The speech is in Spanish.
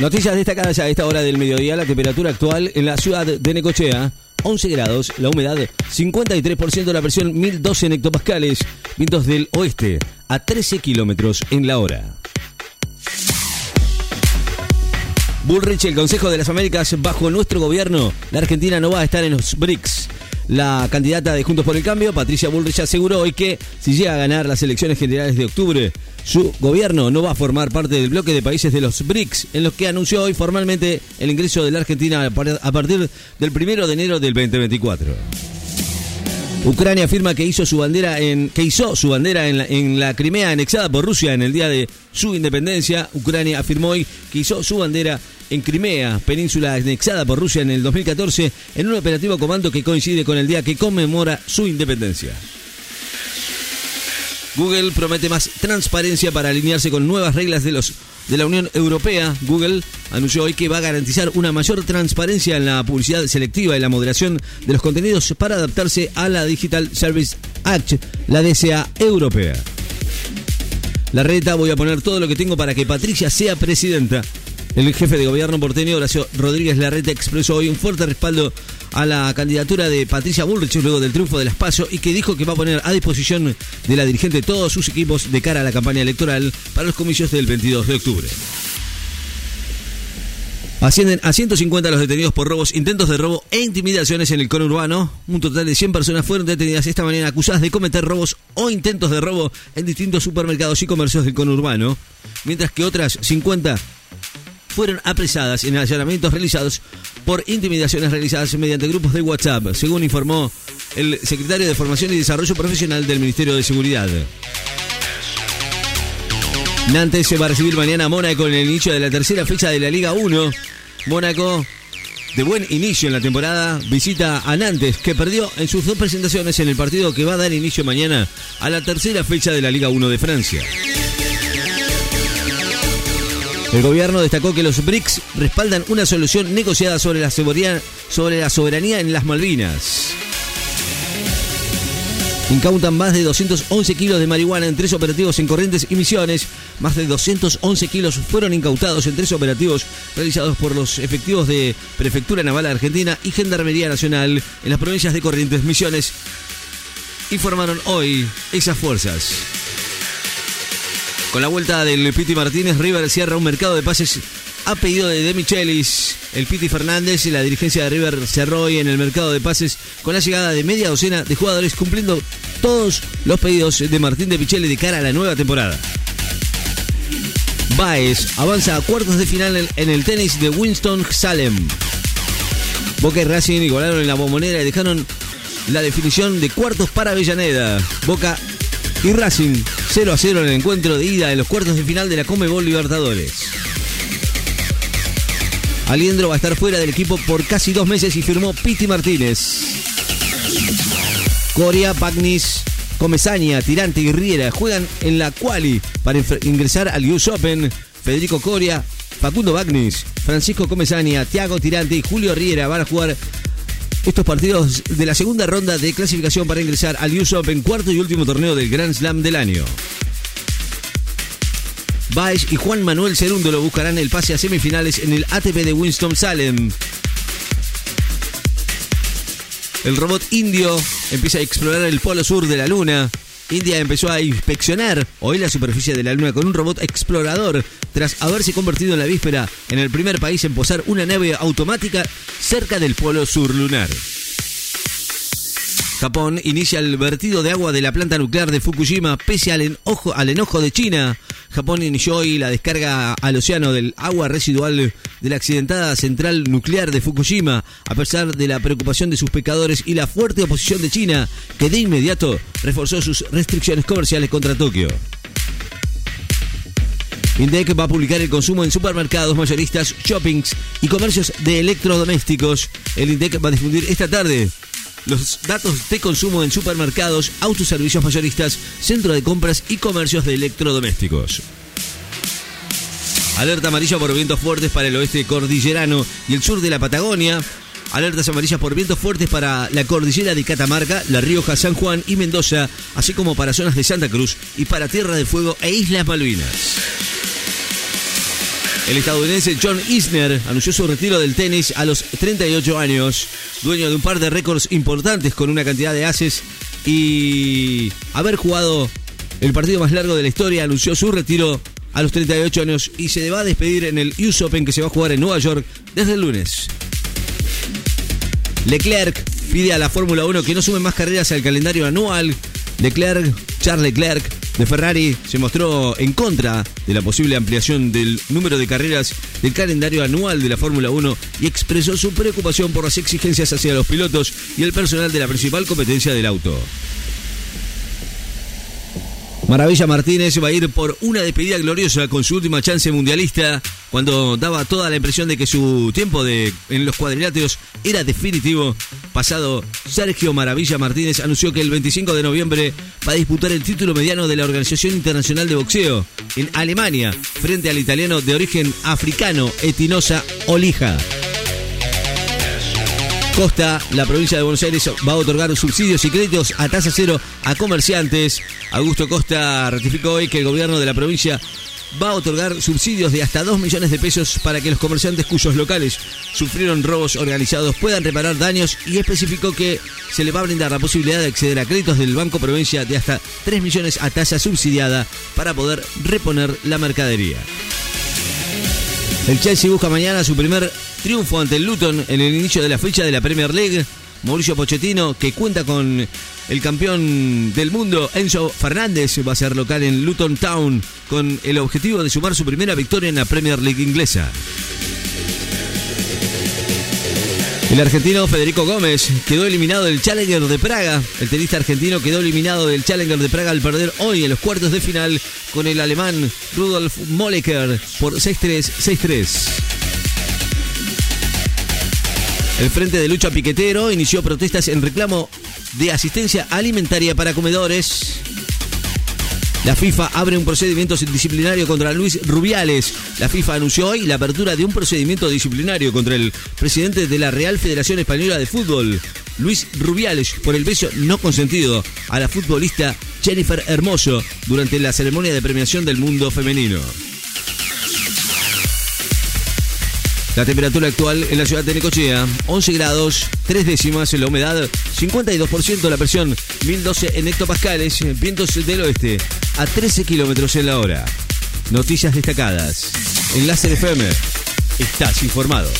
Noticias destacadas a esta hora del mediodía. La temperatura actual en la ciudad de Necochea, 11 grados. La humedad, 53%. La presión, 1012 en hectopascales. Vientos del oeste, a 13 kilómetros en la hora. Bullrich, el Consejo de las Américas, bajo nuestro gobierno, la Argentina no va a estar en los BRICS. La candidata de Juntos por el Cambio, Patricia Bullrich, aseguró hoy que si llega a ganar las elecciones generales de octubre, su gobierno no va a formar parte del bloque de países de los BRICS, en los que anunció hoy formalmente el ingreso de la Argentina a partir del primero de enero del 2024. Ucrania afirma que hizo su bandera en que hizo su bandera en la, en la Crimea anexada por Rusia en el día de su independencia. Ucrania afirmó hoy que hizo su bandera en Crimea, península anexada por Rusia en el 2014, en un operativo comando que coincide con el día que conmemora su independencia. Google promete más transparencia para alinearse con nuevas reglas de los de la Unión Europea. Google anunció hoy que va a garantizar una mayor transparencia en la publicidad selectiva y la moderación de los contenidos para adaptarse a la Digital Service Act, la DSA europea. La reta voy a poner todo lo que tengo para que Patricia sea presidenta. El jefe de gobierno porteño, Horacio Rodríguez Larreta, expresó hoy un fuerte respaldo a la candidatura de Patricia Bullrich luego del triunfo de las PASO y que dijo que va a poner a disposición de la dirigente todos sus equipos de cara a la campaña electoral para los comicios del 22 de octubre. Ascienden a 150 los detenidos por robos, intentos de robo e intimidaciones en el conurbano. Un total de 100 personas fueron detenidas esta mañana acusadas de cometer robos o intentos de robo en distintos supermercados y comercios del conurbano, mientras que otras 50 fueron apresadas en allanamientos realizados por intimidaciones realizadas mediante grupos de WhatsApp, según informó el secretario de Formación y Desarrollo Profesional del Ministerio de Seguridad. Nantes se va a recibir mañana a Mónaco en el inicio de la tercera fecha de la Liga 1. Mónaco, de buen inicio en la temporada, visita a Nantes, que perdió en sus dos presentaciones en el partido que va a dar inicio mañana a la tercera fecha de la Liga 1 de Francia. El gobierno destacó que los BRICS respaldan una solución negociada sobre la soberanía, en las Malvinas. Incautan más de 211 kilos de marihuana en tres operativos en Corrientes y Misiones. Más de 211 kilos fueron incautados en tres operativos realizados por los efectivos de Prefectura Naval Argentina y Gendarmería Nacional en las provincias de Corrientes, Misiones. Informaron hoy esas fuerzas. Con la vuelta del Piti Martínez, River cierra un mercado de pases a pedido de De Michelis. El Piti Fernández y la dirigencia de River cerró hoy en el mercado de pases con la llegada de media docena de jugadores cumpliendo todos los pedidos de Martín de Micheli de cara a la nueva temporada. Baez avanza a cuartos de final en el tenis de Winston Salem. Boca y Racing igualaron en la bombonera y dejaron la definición de cuartos para Avellaneda. Boca y Racing 0 a 0 en el encuentro de ida de los cuartos de final de la Comebol Libertadores. Aliendro va a estar fuera del equipo por casi dos meses y firmó Piti Martínez. Coria, Pagnis, Comesaña, Tirante y Riera juegan en la quali para ingresar al US Open. Federico Coria, Facundo Bagnis, Francisco Comesaña, Tiago Tirante y Julio Riera van a jugar estos partidos de la segunda ronda de clasificación para ingresar al US Open, cuarto y último torneo del Grand Slam del año. Baez y Juan Manuel Cerúndolo buscarán el pase a semifinales en el ATP de Winston-Salem. El robot indio empieza a explorar el polo sur de la luna. India empezó a inspeccionar hoy la superficie de la Luna con un robot explorador tras haberse convertido en la víspera en el primer país en posar una nave automática cerca del polo sur lunar. Japón inicia el vertido de agua de la planta nuclear de Fukushima pese al enojo, al enojo de China. Japón inició hoy la descarga al océano del agua residual de la accidentada central nuclear de Fukushima, a pesar de la preocupación de sus pescadores y la fuerte oposición de China, que de inmediato reforzó sus restricciones comerciales contra Tokio. INDEC va a publicar el consumo en supermercados, mayoristas, shoppings y comercios de electrodomésticos. El INDEC va a difundir esta tarde los datos de consumo en supermercados, autoservicios mayoristas, centro de compras y comercios de electrodomésticos. Alerta amarilla por vientos fuertes para el oeste cordillerano y el sur de la Patagonia. Alertas amarillas por vientos fuertes para la cordillera de Catamarca, La Rioja, San Juan y Mendoza, así como para zonas de Santa Cruz y para Tierra del Fuego e Islas Malvinas. El estadounidense John Isner anunció su retiro del tenis a los 38 años, dueño de un par de récords importantes con una cantidad de haces y haber jugado el partido más largo de la historia, anunció su retiro a los 38 años y se va a despedir en el US Open que se va a jugar en Nueva York desde el lunes. Leclerc pide a la Fórmula 1 que no sume más carreras al calendario anual. Leclerc, Charles Leclerc de Ferrari se mostró en contra de la posible ampliación del número de carreras del calendario anual de la Fórmula 1 y expresó su preocupación por las exigencias hacia los pilotos y el personal de la principal competencia del auto. Maravilla Martínez va a ir por una despedida gloriosa con su última chance mundialista, cuando daba toda la impresión de que su tiempo de, en los cuadriláteros era definitivo. Pasado, Sergio Maravilla Martínez anunció que el 25 de noviembre va a disputar el título mediano de la Organización Internacional de Boxeo en Alemania, frente al italiano de origen africano Etinosa Olija. Costa, la provincia de Buenos Aires va a otorgar subsidios y créditos a tasa cero a comerciantes. Augusto Costa ratificó hoy que el gobierno de la provincia va a otorgar subsidios de hasta 2 millones de pesos para que los comerciantes cuyos locales sufrieron robos organizados puedan reparar daños y especificó que se le va a brindar la posibilidad de acceder a créditos del Banco Provincia de hasta 3 millones a tasa subsidiada para poder reponer la mercadería. El Chelsea busca mañana su primer triunfo ante el Luton en el inicio de la fecha de la Premier League. Mauricio Pochettino, que cuenta con el campeón del mundo, Enzo Fernández, va a ser local en Luton Town con el objetivo de sumar su primera victoria en la Premier League inglesa. El argentino Federico Gómez quedó eliminado del Challenger de Praga. El tenista argentino quedó eliminado del Challenger de Praga al perder hoy en los cuartos de final con el alemán Rudolf Molleker por 6-3, 6-3. El Frente de Lucha Piquetero inició protestas en reclamo de asistencia alimentaria para comedores. La FIFA abre un procedimiento disciplinario contra Luis Rubiales. La FIFA anunció hoy la apertura de un procedimiento disciplinario contra el presidente de la Real Federación Española de Fútbol, Luis Rubiales, por el beso no consentido a la futbolista Jennifer Hermoso durante la ceremonia de premiación del mundo femenino. La temperatura actual en la ciudad de Necochea, 11 grados, 3 décimas la humedad, 52% la presión, 1012 en hectopascales, vientos del oeste, a 13 kilómetros en la hora. Noticias destacadas. En Láser FM, estás informado.